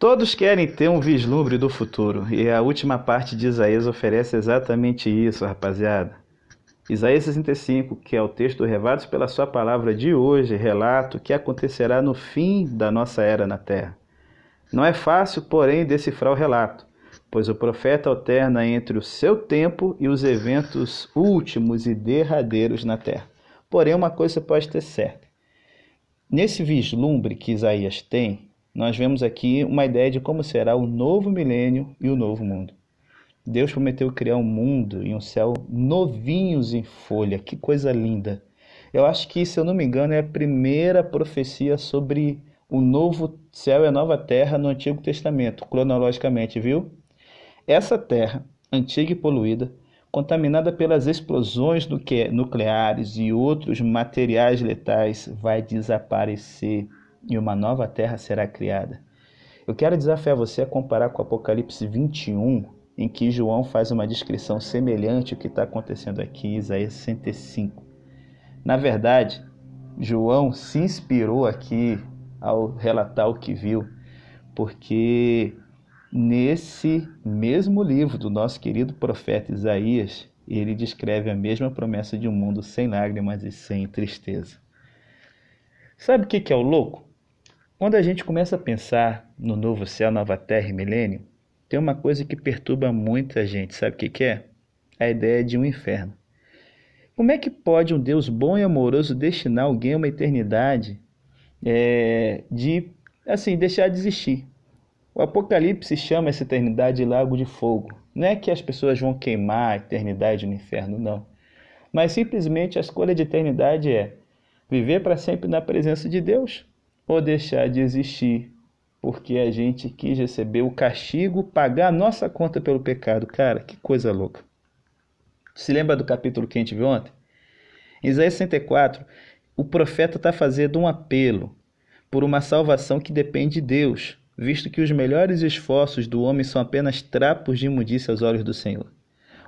Todos querem ter um vislumbre do futuro, e a última parte de Isaías oferece exatamente isso, rapaziada. Isaías 65, que é o texto revelados pela sua palavra de hoje, relata o que acontecerá no fim da nossa era na terra. Não é fácil, porém, decifrar o relato, pois o profeta alterna entre o seu tempo e os eventos últimos e derradeiros na terra. Porém, uma coisa pode ter certa. Nesse vislumbre que Isaías tem, nós vemos aqui uma ideia de como será o novo milênio e o novo mundo. Deus prometeu criar um mundo e um céu novinhos em folha. Que coisa linda! Eu acho que, se eu não me engano, é a primeira profecia sobre o novo céu e a nova terra no Antigo Testamento, cronologicamente, viu? Essa terra, antiga e poluída, contaminada pelas explosões nucleares e outros materiais letais, vai desaparecer e uma nova terra será criada. Eu quero desafiar você a comparar com Apocalipse 21, em que João faz uma descrição semelhante ao que está acontecendo aqui em Isaías 65. Na verdade, João se inspirou aqui ao relatar o que viu, porque nesse mesmo livro do nosso querido profeta Isaías, ele descreve a mesma promessa de um mundo sem lágrimas e sem tristeza. Sabe o que é o louco? Quando a gente começa a pensar no novo céu, nova terra e milênio, tem uma coisa que perturba muita gente, sabe o que, que é? A ideia de um inferno. Como é que pode um Deus bom e amoroso destinar alguém a uma eternidade é, de, assim, deixar de existir? O Apocalipse chama essa eternidade de lago de fogo. Não é que as pessoas vão queimar a eternidade no inferno, não. Mas simplesmente a escolha de eternidade é viver para sempre na presença de Deus ou deixar de existir porque a gente quis receber o castigo, pagar a nossa conta pelo pecado. Cara, que coisa louca. Se lembra do capítulo que a gente viu ontem? Em Isaías 64, o profeta está fazendo um apelo por uma salvação que depende de Deus, visto que os melhores esforços do homem são apenas trapos de imundícia aos olhos do Senhor.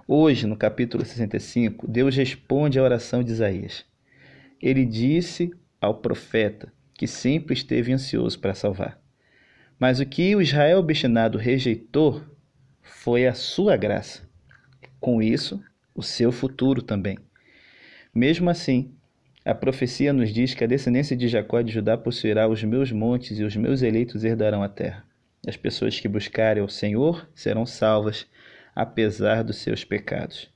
Hoje, no capítulo 65, Deus responde à oração de Isaías. Ele disse ao profeta que sempre esteve ansioso para salvar. Mas o que o Israel obstinado rejeitou foi a sua graça. Com isso, o seu futuro também. Mesmo assim, a profecia nos diz que a descendência de Jacó e de Judá possuirá os meus montes e os meus eleitos herdarão a terra. As pessoas que buscarem ao Senhor serão salvas, apesar dos seus pecados.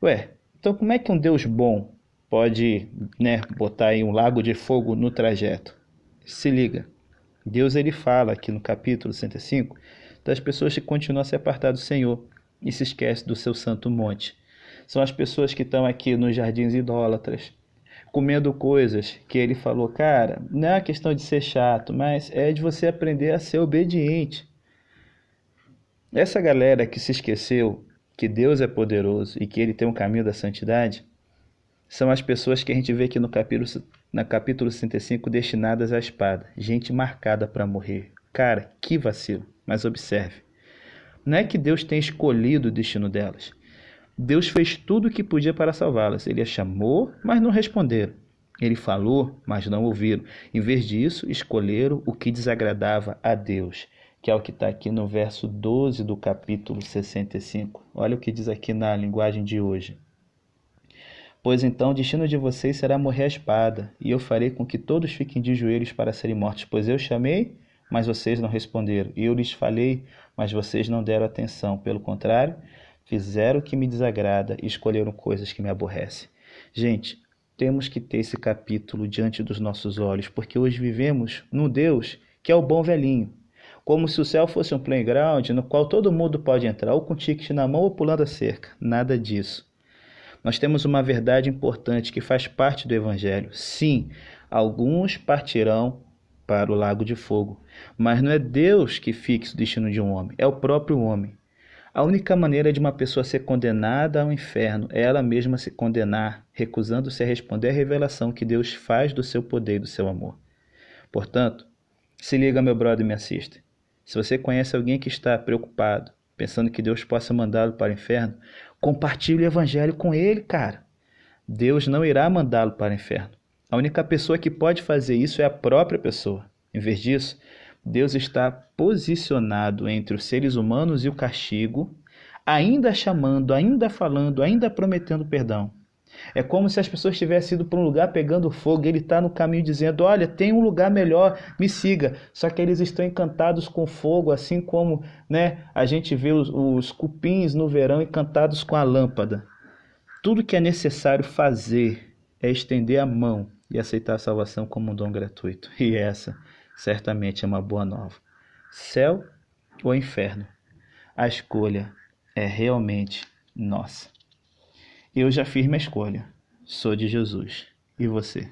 Ué, então como é que um Deus bom pode né, botar aí um lago de fogo no trajeto. Se liga, Deus ele fala aqui no capítulo 105 das pessoas que continuam a se apartar do Senhor e se esquece do seu santo monte. São as pessoas que estão aqui nos jardins idólatras, comendo coisas que ele falou, cara, não é questão de ser chato, mas é de você aprender a ser obediente. Essa galera que se esqueceu que Deus é poderoso e que ele tem um caminho da santidade, são as pessoas que a gente vê aqui no capítulo, na capítulo 65 destinadas à espada, gente marcada para morrer. Cara, que vacilo. Mas observe, não é que Deus tenha escolhido o destino delas. Deus fez tudo o que podia para salvá-las. Ele as chamou, mas não responderam. Ele falou, mas não ouviram. Em vez disso, escolheram o que desagradava a Deus, que é o que está aqui no verso 12 do capítulo 65. Olha o que diz aqui na linguagem de hoje. Pois então o destino de vocês será morrer à espada, e eu farei com que todos fiquem de joelhos para serem mortos. Pois eu chamei, mas vocês não responderam, e eu lhes falei, mas vocês não deram atenção. Pelo contrário, fizeram o que me desagrada e escolheram coisas que me aborrecem. Gente, temos que ter esse capítulo diante dos nossos olhos, porque hoje vivemos num Deus que é o bom velhinho. Como se o céu fosse um playground no qual todo mundo pode entrar, ou com ticket na mão ou pulando a cerca. Nada disso. Nós temos uma verdade importante que faz parte do Evangelho. Sim, alguns partirão para o lago de fogo, mas não é Deus que fixa o destino de um homem, é o próprio homem. A única maneira de uma pessoa ser condenada ao inferno é ela mesma se condenar, recusando-se a responder à revelação que Deus faz do seu poder e do seu amor. Portanto, se liga, meu brother, e me assiste. Se você conhece alguém que está preocupado, pensando que Deus possa mandá-lo para o inferno, Compartilhe o evangelho com ele, cara. Deus não irá mandá-lo para o inferno. A única pessoa que pode fazer isso é a própria pessoa. Em vez disso, Deus está posicionado entre os seres humanos e o castigo, ainda chamando, ainda falando, ainda prometendo perdão. É como se as pessoas tivessem ido para um lugar pegando fogo, e ele está no caminho dizendo: Olha, tem um lugar melhor, me siga. Só que eles estão encantados com fogo, assim como né, a gente vê os, os cupins no verão encantados com a lâmpada. Tudo que é necessário fazer é estender a mão e aceitar a salvação como um dom gratuito. E essa certamente é uma boa nova. Céu ou inferno? A escolha é realmente nossa. Eu já fiz minha escolha. Sou de Jesus. E você?